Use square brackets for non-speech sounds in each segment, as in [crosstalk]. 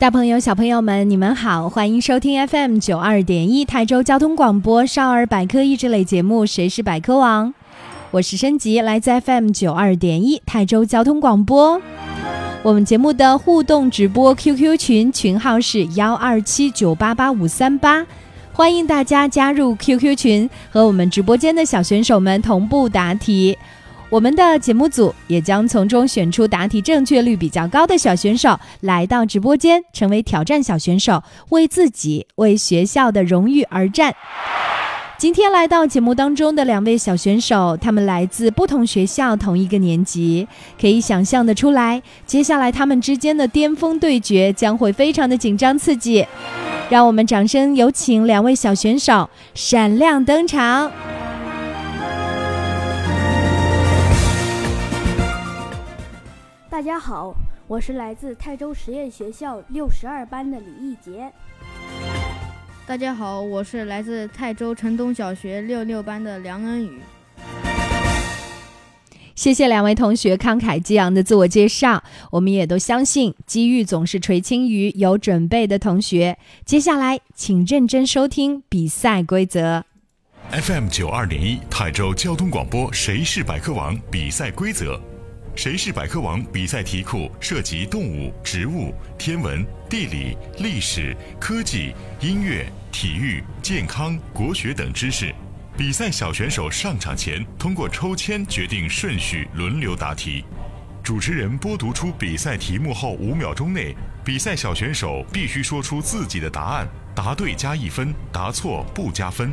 大朋友、小朋友们，你们好，欢迎收听 FM 九二点一泰州交通广播少儿百科益智类节目《谁是百科王》，我是升级，来自 FM 九二点一泰州交通广播。我们节目的互动直播 QQ 群群号是幺二七九八八五三八，欢迎大家加入 QQ 群，和我们直播间的小选手们同步答题。我们的节目组也将从中选出答题正确率比较高的小选手，来到直播间，成为挑战小选手，为自己、为学校的荣誉而战。今天来到节目当中的两位小选手，他们来自不同学校，同一个年级，可以想象的出来，接下来他们之间的巅峰对决将会非常的紧张刺激。让我们掌声有请两位小选手闪亮登场。大家好，我是来自泰州实验学校六十二班的李义杰。大家好，我是来自泰州城东小学六六班的梁恩宇。谢谢两位同学慷慨激昂的自我介绍，我们也都相信机遇总是垂青于有准备的同学。接下来，请认真收听比赛规则。FM 九二点一泰州交通广播，谁是百科王？比赛规则。谁是百科王？比赛题库涉及动物、植物、天文、地理、历史、科技、音乐、体育、健康、国学等知识。比赛小选手上场前通过抽签决定顺序，轮流答题。主持人播读出比赛题目后五秒钟内，比赛小选手必须说出自己的答案，答对加一分，答错不加分。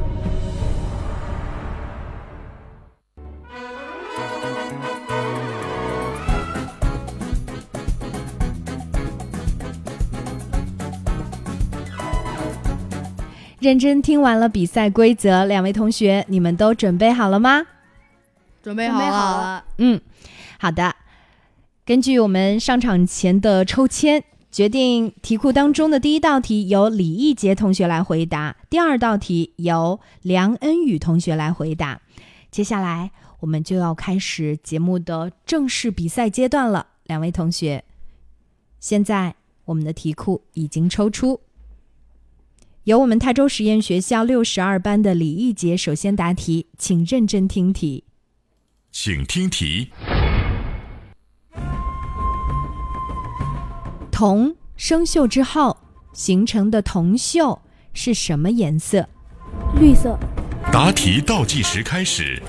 认真听完了比赛规则，两位同学，你们都准备好了吗？准备好了。嗯，好的。根据我们上场前的抽签，决定题库当中的第一道题由李义杰同学来回答，第二道题由梁恩宇同学来回答。接下来我们就要开始节目的正式比赛阶段了，两位同学，现在我们的题库已经抽出。由我们泰州实验学校六十二班的李义杰首先答题，请认真听题。请听题：铜生锈之后形成的铜锈是什么颜色？绿色。答题倒计时开始，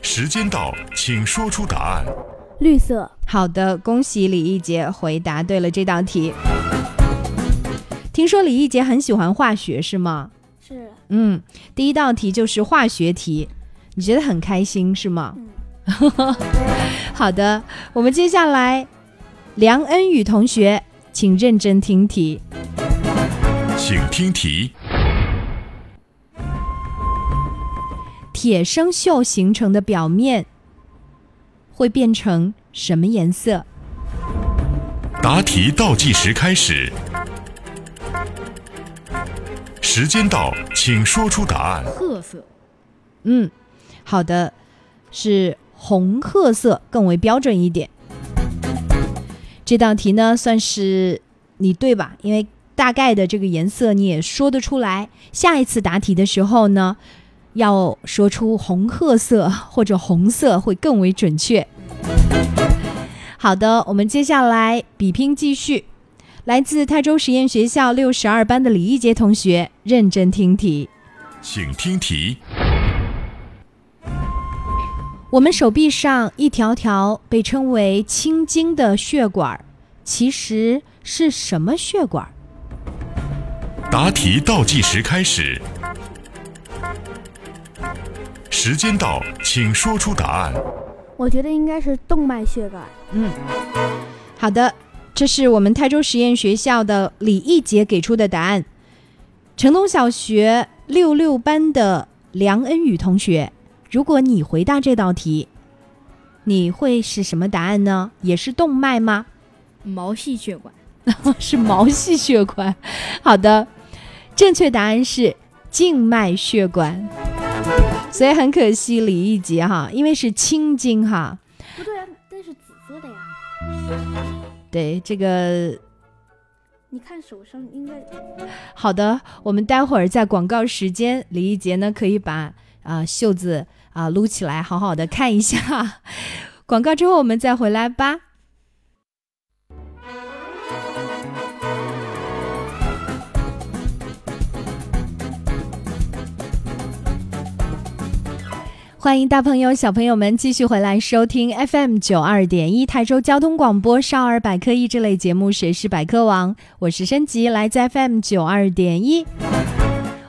时间到，请说出答案。绿色。好的，恭喜李义杰回答对了这道题。听说李易杰很喜欢化学，是吗？是。嗯，第一道题就是化学题，你觉得很开心是吗？嗯。[laughs] 好的，我们接下来，梁恩宇同学，请认真听题。请听题。铁生锈形成的表面会变成什么颜色？答题倒计时开始，时间到，请说出答案。褐色，嗯，好的，是红褐色更为标准一点。这道题呢，算是你对吧？因为大概的这个颜色你也说得出来。下一次答题的时候呢，要说出红褐色或者红色会更为准确。好的，我们接下来比拼继续。来自泰州实验学校六十二班的李一杰同学，认真听题。请听题。我们手臂上一条条被称为青筋的血管，其实是什么血管？答题倒计时开始，时间到，请说出答案。我觉得应该是动脉血管。嗯，好的，这是我们泰州实验学校的李义杰给出的答案。城东小学六六班的梁恩宇同学，如果你回答这道题，你会是什么答案呢？也是动脉吗？毛细血管，[laughs] 是毛细血管。好的，正确答案是静脉血管。所以很可惜，李义杰哈，因为是青筋哈。不对啊，那是紫色的呀。对这个，你看手上应该。好的，我们待会儿在广告时间，李一杰呢可以把啊袖子啊撸起来，好好的看一下。[laughs] 广告之后我们再回来吧。欢迎大朋友、小朋友们继续回来收听 FM 九二点一台州交通广播少儿百科益智类节目《谁是百科王》，我是升级，来自 FM 九二点一。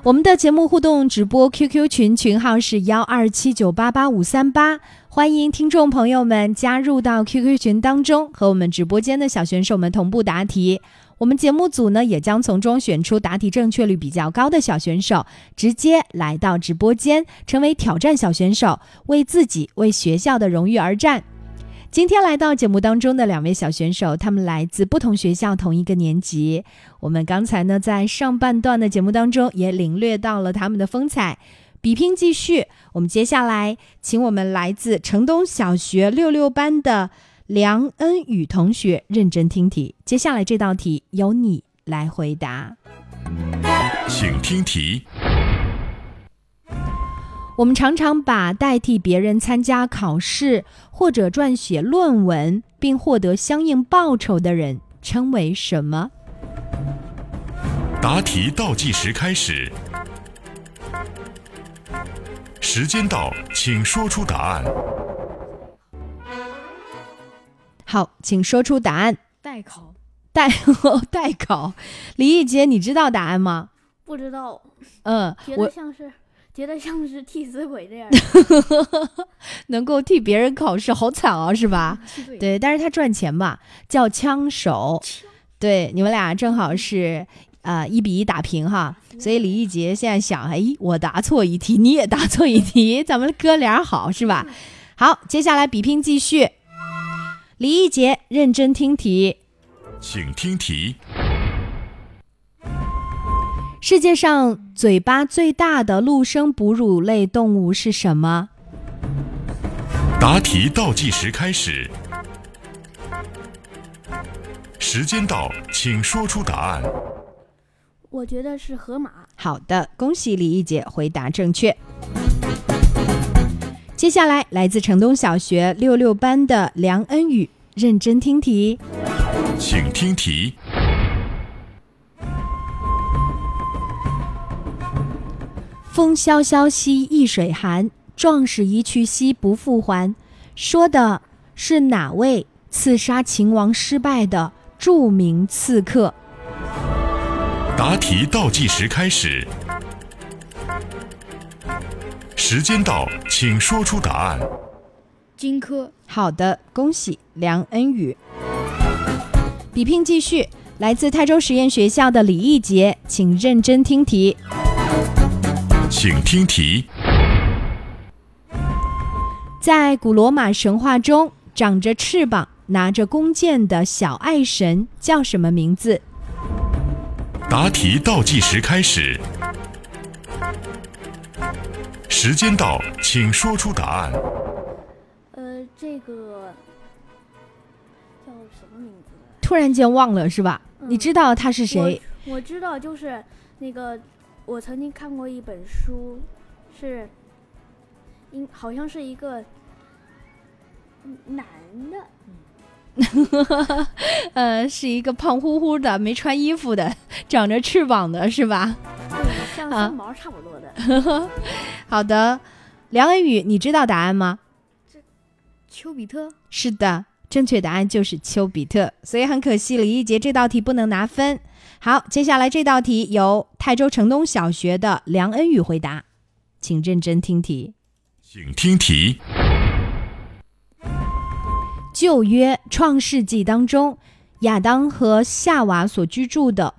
我们的节目互动直播 QQ 群群号是幺二七九八八五三八，欢迎听众朋友们加入到 QQ 群当中，和我们直播间的小选手们同步答题。我们节目组呢，也将从中选出答题正确率比较高的小选手，直接来到直播间，成为挑战小选手，为自己、为学校的荣誉而战。今天来到节目当中的两位小选手，他们来自不同学校，同一个年级。我们刚才呢，在上半段的节目当中也领略到了他们的风采。比拼继续，我们接下来请我们来自城东小学六六班的。梁恩宇同学，认真听题。接下来这道题由你来回答，请听题。我们常常把代替别人参加考试或者撰写论文并获得相应报酬的人称为什么？答题倒计时开始，时间到，请说出答案。好，请说出答案。代考，代代 [laughs] 考。李易杰，你知道答案吗？不知道。嗯，觉得像是，觉得像是替死鬼这样。[laughs] 能够替别人考试，好惨哦，是吧？对，但是他赚钱吧，叫枪手。对，你们俩正好是啊一比一打平哈。所以李易杰现在想，哎，我答错一题，你也答错一题，咱们哥俩好是吧？好，接下来比拼继续。李一杰，认真听题，请听题。世界上嘴巴最大的陆生哺乳类动物是什么？答题倒计时开始，时间到，请说出答案。我觉得是河马。好的，恭喜李一杰回答正确。接下来，来自城东小学六六班的梁恩宇，认真听题，请听题。风萧萧兮易水寒，壮士一去兮不复还。说的是哪位刺杀秦王失败的著名刺客？答题倒计时开始。时间到，请说出答案。荆轲。好的，恭喜梁恩宇。比拼继续，来自泰州实验学校的李义杰，请认真听题。请听题。在古罗马神话中，长着翅膀拿着弓箭的小爱神叫什么名字？答题倒计时开始，时间到，请说出答案。呃，这个叫什么名字？突然间忘了是吧？嗯你知道他是谁？我知道，就是那个，我曾经看过一本书，是，应好像是一个男的，[laughs] 呃，是一个胖乎乎的、没穿衣服的、长着翅膀的是吧？对，像啊三毛差不多的。[laughs] 好的，梁恩宇，你知道答案吗？这丘比特，是的，正确答案就是丘比特。所以很可惜，李一杰这道题不能拿分。好，接下来这道题由泰州城东小学的梁恩宇回答，请认真听题。请听题。旧约创世纪当中，亚当和夏娃所居住的，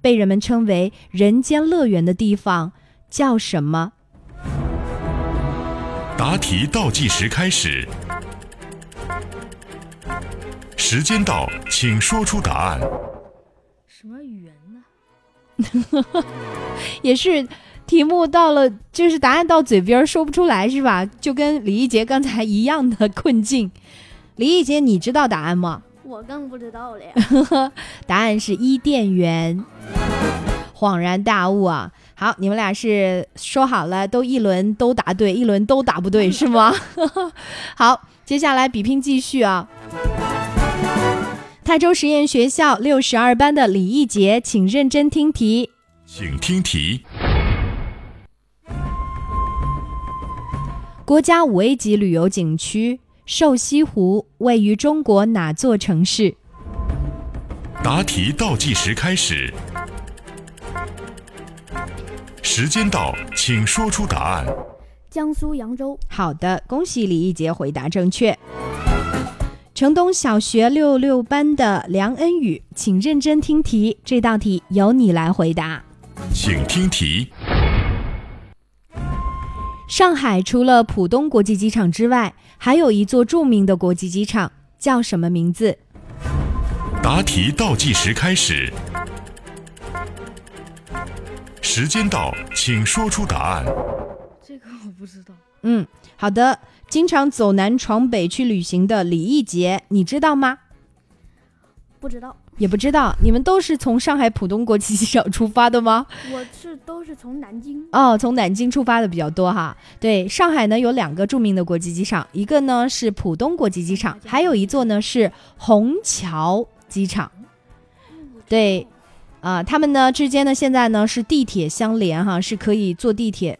被人们称为人间乐园的地方叫什么？答题倒计时开始，时间到，请说出答案。什么园呢？[laughs] 也是题目到了，就是答案到嘴边说不出来是吧？就跟李一杰刚才一样的困境。李一杰，你知道答案吗？我更不知道了呀。[laughs] 答案是伊甸园。恍然大悟啊！好，你们俩是说好了，都一轮都答对，一轮都答不对是吗？[laughs] 好，接下来比拼继续啊！泰州实验学校六十二班的李一杰，请认真听题。请听题。国家五 A 级旅游景区瘦西湖位于中国哪座城市？答题倒计时开始，时间到，请说出答案。江苏扬州，好的，恭喜李一杰回答正确。城东小学六六班的梁恩宇，请认真听题，这道题由你来回答。请听题。上海除了浦东国际机场之外，还有一座著名的国际机场，叫什么名字？答题倒计时开始，时间到，请说出答案。这个我不知道。嗯，好的。经常走南闯北去旅行的李易杰，你知道吗？不知道，也不知道。你们都是从上海浦东国际机场出发的吗？我是都是从南京。哦，从南京出发的比较多哈。对，上海呢有两个著名的国际机场，一个呢是浦东国际机场，还有一座呢是虹桥机场。对，啊、他们呢之间呢现在呢是地铁相连哈，是可以坐地铁，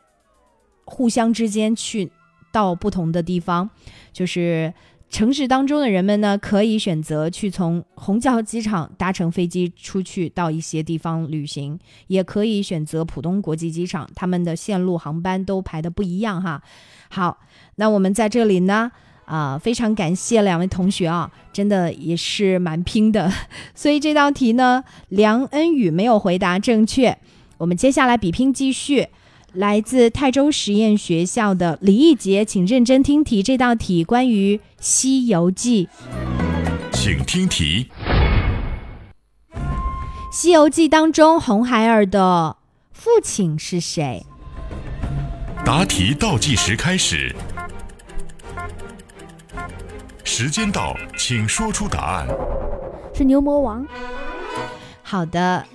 互相之间去到不同的地方，就是。城市当中的人们呢，可以选择去从虹桥机场搭乘飞机出去到一些地方旅行，也可以选择浦东国际机场，他们的线路航班都排的不一样哈。好，那我们在这里呢，啊、非常感谢两位同学啊，真的也是蛮拼的，[laughs] 所以这道题呢，梁恩宇没有回答正确。我们接下来比拼继续。来自泰州实验学校的李义杰，请认真听题。这道题关于《西游记》。请听题。《西游记》当中，红孩儿的父亲是谁？答题倒计时开始，时间到，请说出答案。是牛魔王。好的，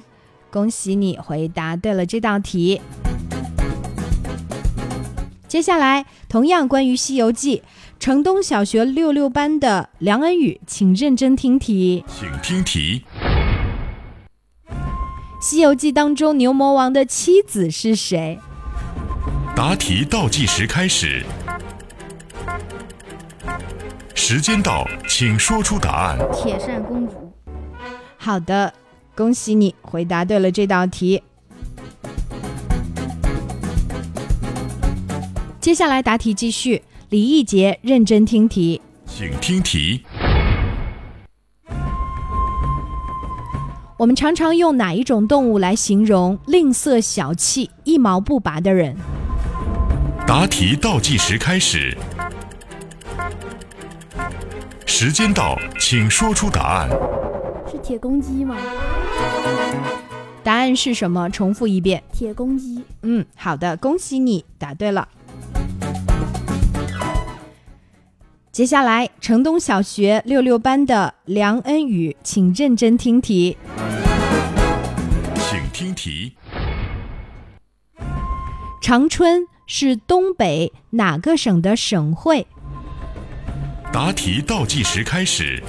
恭喜你回答对了这道题。接下来，同样关于《西游记》，城东小学六六班的梁恩宇，请认真听题。请听题。《西游记》当中，牛魔王的妻子是谁？答题倒计时开始，时间到，请说出答案。铁扇公主，好的，恭喜你回答对了这道题。接下来答题继续，李易杰认真听题。请听题。我们常常用哪一种动物来形容吝啬小气、一毛不拔的人？答题倒计时开始，时间到，请说出答案。是铁公鸡吗？答案是什么？重复一遍。铁公鸡。嗯，好的，恭喜你答对了。接下来，城东小学六六班的梁恩宇，请认真听题。请听题。长春是东北哪个省的省会？答题倒计时开始。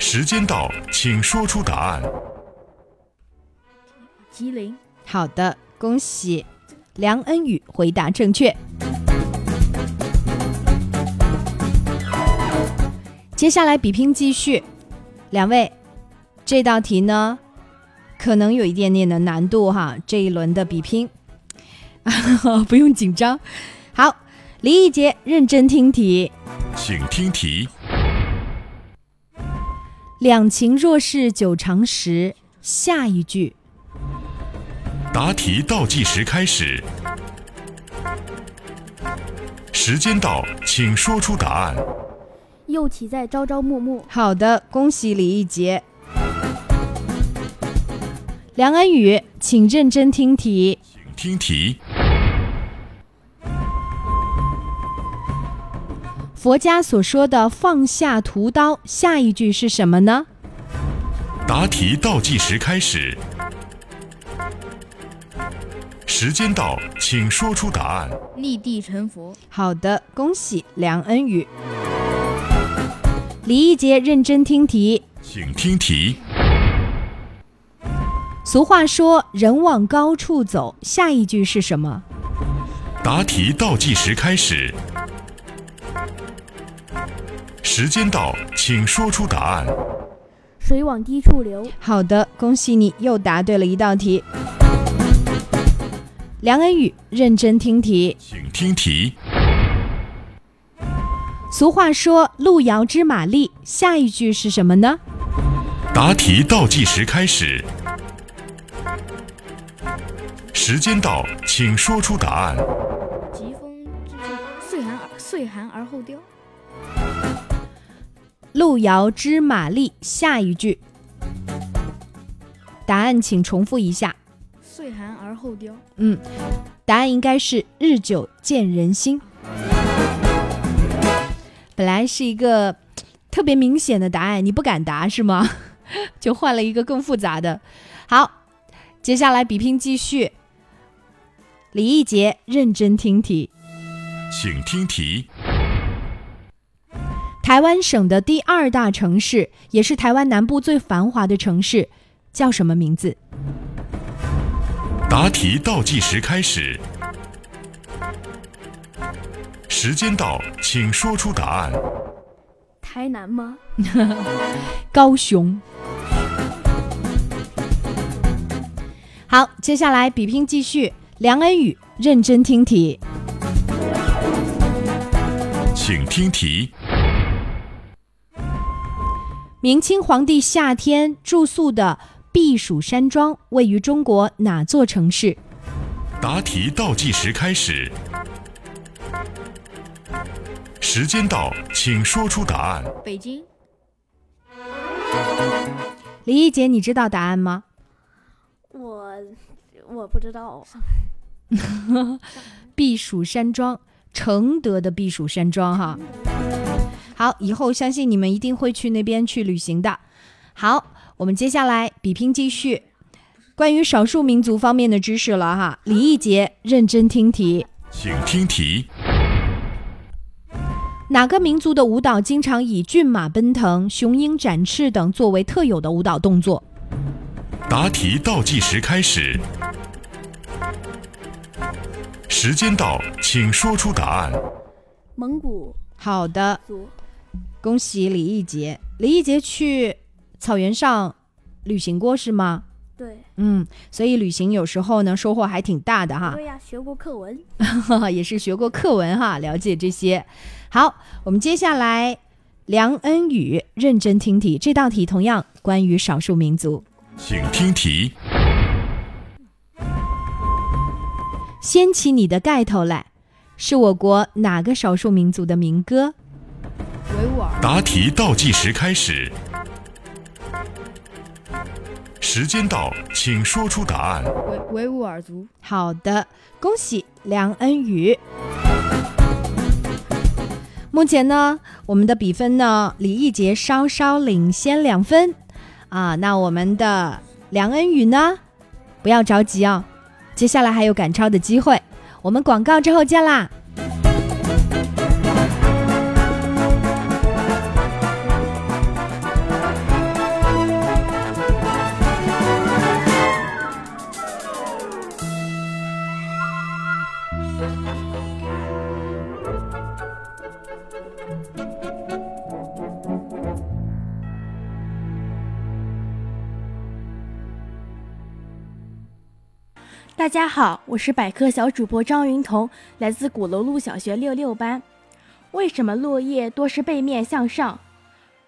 时间到，请说出答案。吉林。好的，恭喜梁恩宇回答正确。接下来比拼继续，两位，这道题呢可能有一点点的难度哈。这一轮的比拼，[laughs] 不用紧张。好，李一杰认真听题，请听题。两情若是久长时，下一句。答题倒计时开始，时间到，请说出答案。又岂在朝朝暮暮？好的，恭喜李一杰。梁恩宇，请认真听题，请听题。佛家所说的放下屠刀，下一句是什么呢？答题倒计时开始，时间到，请说出答案。立地成佛。好的，恭喜梁恩宇。李一杰，认真听题，请听题。俗话说“人往高处走”，下一句是什么？答题倒计时开始。时间到，请说出答案。水往低处流。好的，恭喜你又答对了一道题。梁恩宇，认真听题，请听题。俗话说“路遥知马力”，下一句是什么呢？答题倒计时开始。时间到，请说出答案。疾风知岁寒而岁寒而后凋。路遥知马力，下一句。答案请重复一下。岁寒而后凋。嗯，答案应该是日久见人心。本来是一个特别明显的答案，你不敢答是吗？[laughs] 就换了一个更复杂的。好，接下来比拼继续。李一杰，认真听题，请听题。台湾省的第二大城市，也是台湾南部最繁华的城市，叫什么名字？答题倒计时开始，时间到，请说出答案。台南吗？[laughs] 高雄。好，接下来比拼继续。梁恩宇，认真听题，请听题。明清皇帝夏天住宿的避暑山庄位于中国哪座城市？答题倒计时开始，时间到，请说出答案。北京。李一杰，你知道答案吗？我我不知道。[laughs] 避暑山庄，承德的避暑山庄哈。好，以后相信你们一定会去那边去旅行的。好，我们接下来比拼继续，关于少数民族方面的知识了哈。李一杰，认真听题，请听题。哪个民族的舞蹈经常以骏马奔腾、雄鹰展翅等作为特有的舞蹈动作？答题倒计时开始，时间到，请说出答案。蒙古。好的，恭喜李一杰。李一杰去草原上旅行过是吗？对。嗯，所以旅行有时候呢收获还挺大的哈。对呀，学过课文，[laughs] 也是学过课文哈，了解这些。好，我们接下来梁恩宇认真听题，这道题同样关于少数民族，请听题。掀起你的盖头来，是我国哪个少数民族的民歌？维吾尔。答题倒计时开始，时间到，请说出答案。维维吾尔族。好的，恭喜梁恩宇。目前呢，我们的比分呢，李艺杰稍稍领先两分啊。那我们的梁恩宇呢，不要着急啊，接下来还有赶超的机会。我们广告之后见啦。大家好，我是百科小主播张云彤，来自鼓楼路小学六六班。为什么落叶多是背面向上？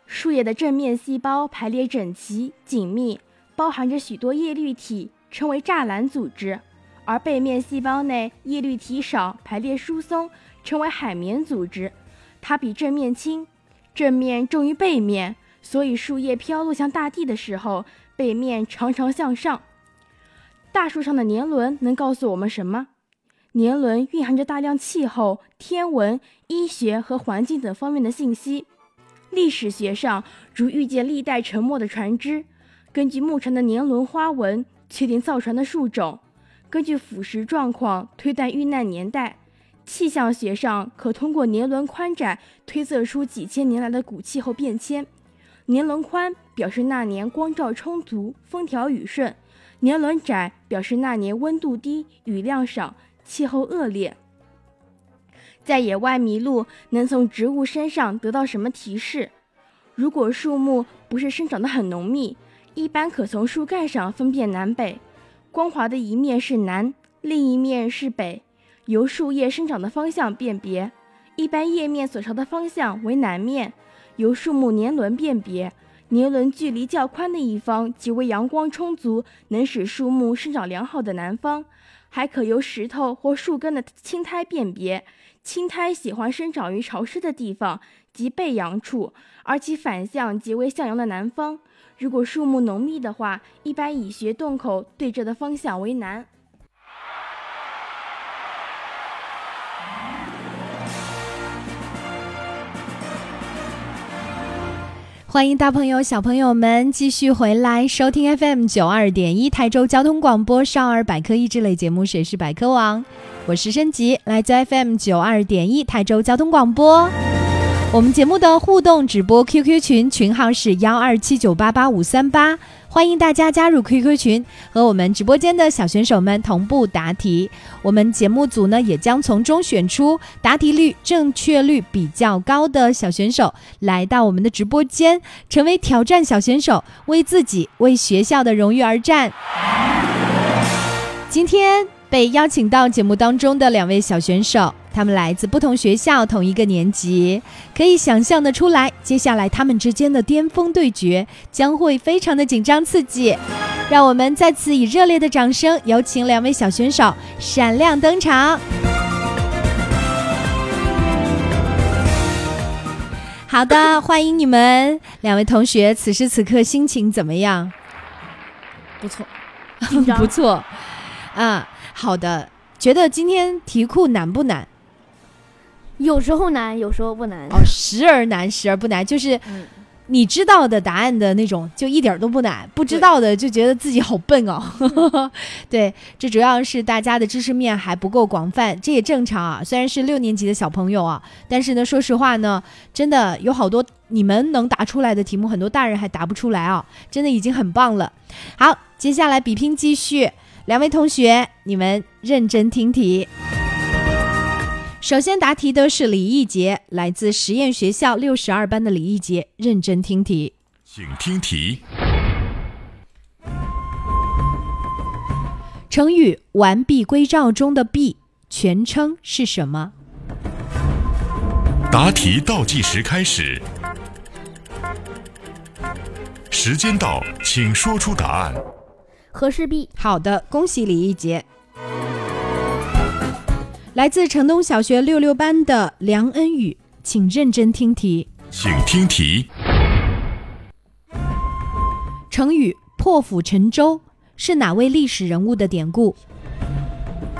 树叶的正面细胞排列整齐紧密，包含着许多叶绿体，称为栅栏组织；而背面细胞内叶绿体少，排列疏松，称为海绵组织。它比正面轻，正面重于背面，所以树叶飘落向大地的时候，背面常常向上。大树上的年轮能告诉我们什么？年轮蕴含着大量气候、天文、医学和环境等方面的信息。历史学上，如遇见历代沉没的船只，根据木船的年轮花纹确定造船的树种；根据腐蚀状况推断遇难年代。气象学上，可通过年轮宽窄推测出几千年来的古气候变迁。年轮宽表示那年光照充足，风调雨顺。年轮窄表示那年温度低、雨量少、气候恶劣。在野外迷路能从植物身上得到什么提示？如果树木不是生长得很浓密，一般可从树干上分辨南北。光滑的一面是南，另一面是北，由树叶生长的方向辨别。一般叶面所朝的方向为南面，由树木年轮辨别。年轮距离较宽的一方即为阳光充足、能使树木生长良好的南方，还可由石头或树根的青苔辨别。青苔喜欢生长于潮湿的地方及背阳处，而其反向即为向阳的南方。如果树木浓密的话，一般以穴洞口对着的方向为南。欢迎大朋友、小朋友们继续回来收听 FM 九二点一台州交通广播少儿百科益智类节目《谁是百科王》，我是申吉，来自 FM 九二点一台州交通广播。我们节目的互动直播 QQ 群群号是幺二七九八八五三八，欢迎大家加入 QQ 群，和我们直播间的小选手们同步答题。我们节目组呢也将从中选出答题率、正确率比较高的小选手，来到我们的直播间，成为挑战小选手，为自己、为学校的荣誉而战。今天被邀请到节目当中的两位小选手，他们来自不同学校，同一个年级，可以想象的出来，接下来他们之间的巅峰对决将会非常的紧张刺激。让我们再次以热烈的掌声，有请两位小选手闪亮登场。好的，欢迎你们两位同学，此时此刻心情怎么样？不错，[laughs] 不错。啊，好的。觉得今天题库难不难？有时候难，有时候不难。哦，时而难，时而不难，就是你知道的答案的那种，就一点都不难；不知道的就觉得自己好笨哦。[laughs] 对，这主要是大家的知识面还不够广泛，这也正常啊。虽然是六年级的小朋友啊，但是呢，说实话呢，真的有好多你们能答出来的题目，很多大人还答不出来啊，真的已经很棒了。好，接下来比拼继续。两位同学，你们认真听题。首先答题的是李义杰，来自实验学校六十二班的李义杰，认真听题。请听题。成语“完璧归赵”中的“璧”全称是什么？答题倒计时开始，时间到，请说出答案。和氏璧。好的，恭喜李一杰。来自城东小学六六班的梁恩宇，请认真听题。请听题。成语“破釜沉舟”是哪位历史人物的典故？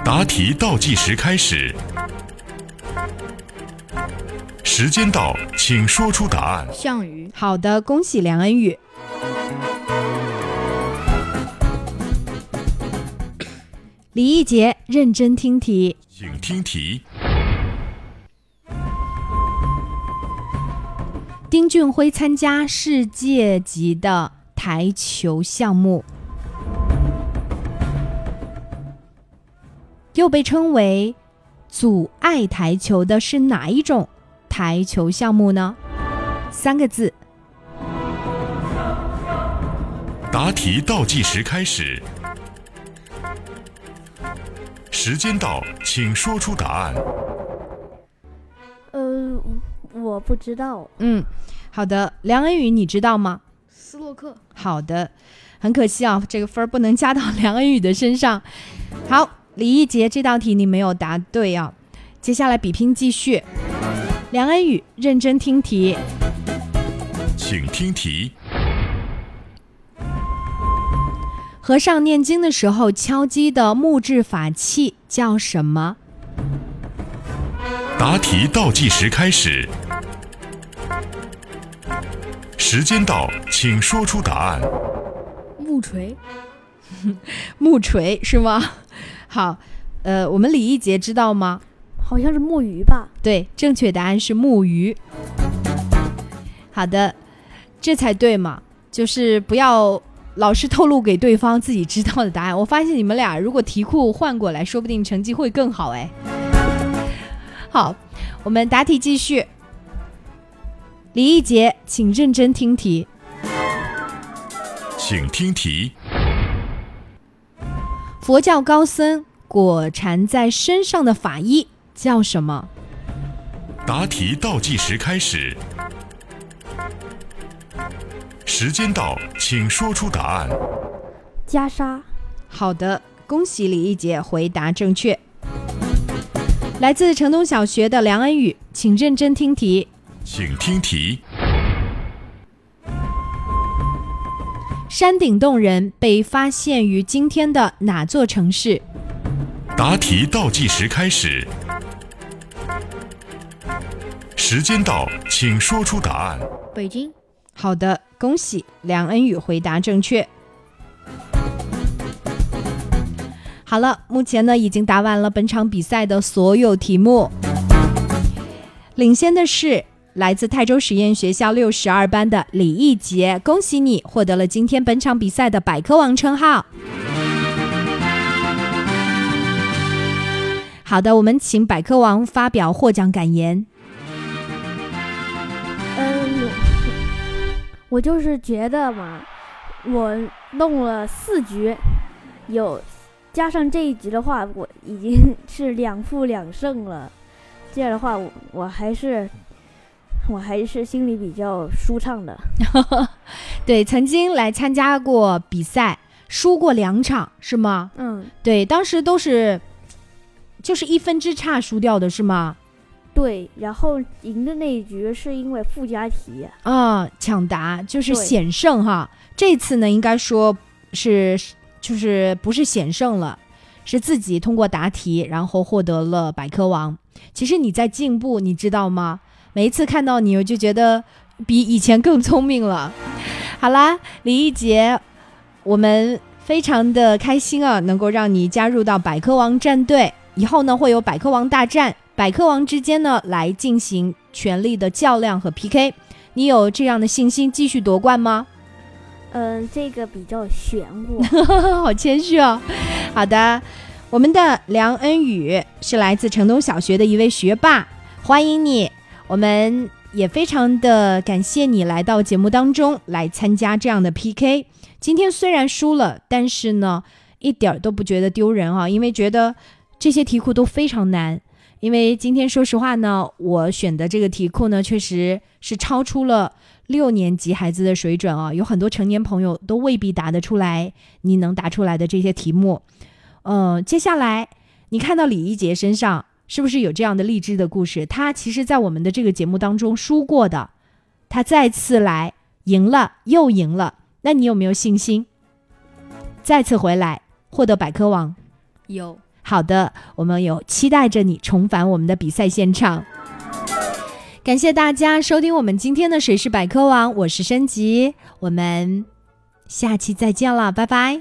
答题倒计时开始，时间到，请说出答案。项羽。好的，恭喜梁恩宇。李一杰，认真听题。请听题。丁俊晖参加世界级的台球项目，又被称为阻碍台球的是哪一种台球项目呢？三个字。答题倒计时开始，时间到，请说出答案。呃，我不知道。嗯，好的，梁恩宇，你知道吗？斯洛克。好的，很可惜啊，这个分儿不能加到梁恩宇的身上。好，李一杰这道题你没有答对啊，接下来比拼继续。梁恩宇，认真听题。请听题。和尚念经的时候敲击的木质法器叫什么？答题倒计时开始，时间到，请说出答案。木锤。[laughs] 木锤是吗？好，呃，我们李一杰知道吗？好像是木鱼吧？对，正确答案是木鱼。好的，这才对嘛，就是不要。老师透露给对方自己知道的答案。[laughs] 我发现你们俩如果题库换过来，说不定成绩会更好哎。好，我们答题继续。李一杰，请认真听题。请听题。佛教高僧裹缠在身上的法衣叫什么？答题倒计时开始。时间到，请说出答案。袈裟。好的，恭喜李一杰回答正确。来自城东小学的梁恩宇，请认真听题。请听题。山顶洞人被发现于今天的哪座城市？答题倒计时开始。时间到，请说出答案。北京。好的。恭喜梁恩宇回答正确。好了，目前呢已经答完了本场比赛的所有题目，领先的是来自泰州实验学校六十二班的李义杰，恭喜你获得了今天本场比赛的百科王称号。好的，我们请百科王发表获奖感言。我就是觉得嘛，我弄了四局，有加上这一局的话，我已经 [laughs] 是两负两胜了。这样的话，我我还是我还是心里比较舒畅的。[laughs] 对，曾经来参加过比赛，输过两场，是吗？嗯，对，当时都是就是一分之差输掉的，是吗？对，然后赢的那一局是因为附加题啊，抢答就是险胜哈。这次呢，应该说是就是不是险胜了，是自己通过答题，然后获得了百科王。其实你在进步，你知道吗？每一次看到你，我就觉得比以前更聪明了。好啦，李一杰，我们非常的开心啊，能够让你加入到百科王战队，以后呢会有百科王大战。百科王之间呢，来进行权力的较量和 PK，你有这样的信心继续夺冠吗？嗯，这个比较玄乎，[laughs] 好谦虚哦。好的，我们的梁恩宇是来自城东小学的一位学霸，欢迎你。我们也非常的感谢你来到节目当中来参加这样的 PK。今天虽然输了，但是呢，一点儿都不觉得丢人啊，因为觉得这些题库都非常难。因为今天说实话呢，我选的这个题库呢，确实是超出了六年级孩子的水准啊，有很多成年朋友都未必答得出来。你能答出来的这些题目，嗯，接下来你看到李一杰身上是不是有这样的励志的故事？他其实，在我们的这个节目当中输过的，他再次来赢了又赢了，那你有没有信心再次回来获得百科王？有。好的，我们有期待着你重返我们的比赛现场。感谢大家收听我们今天的《谁是百科网》，我是升级，我们下期再见了，拜拜。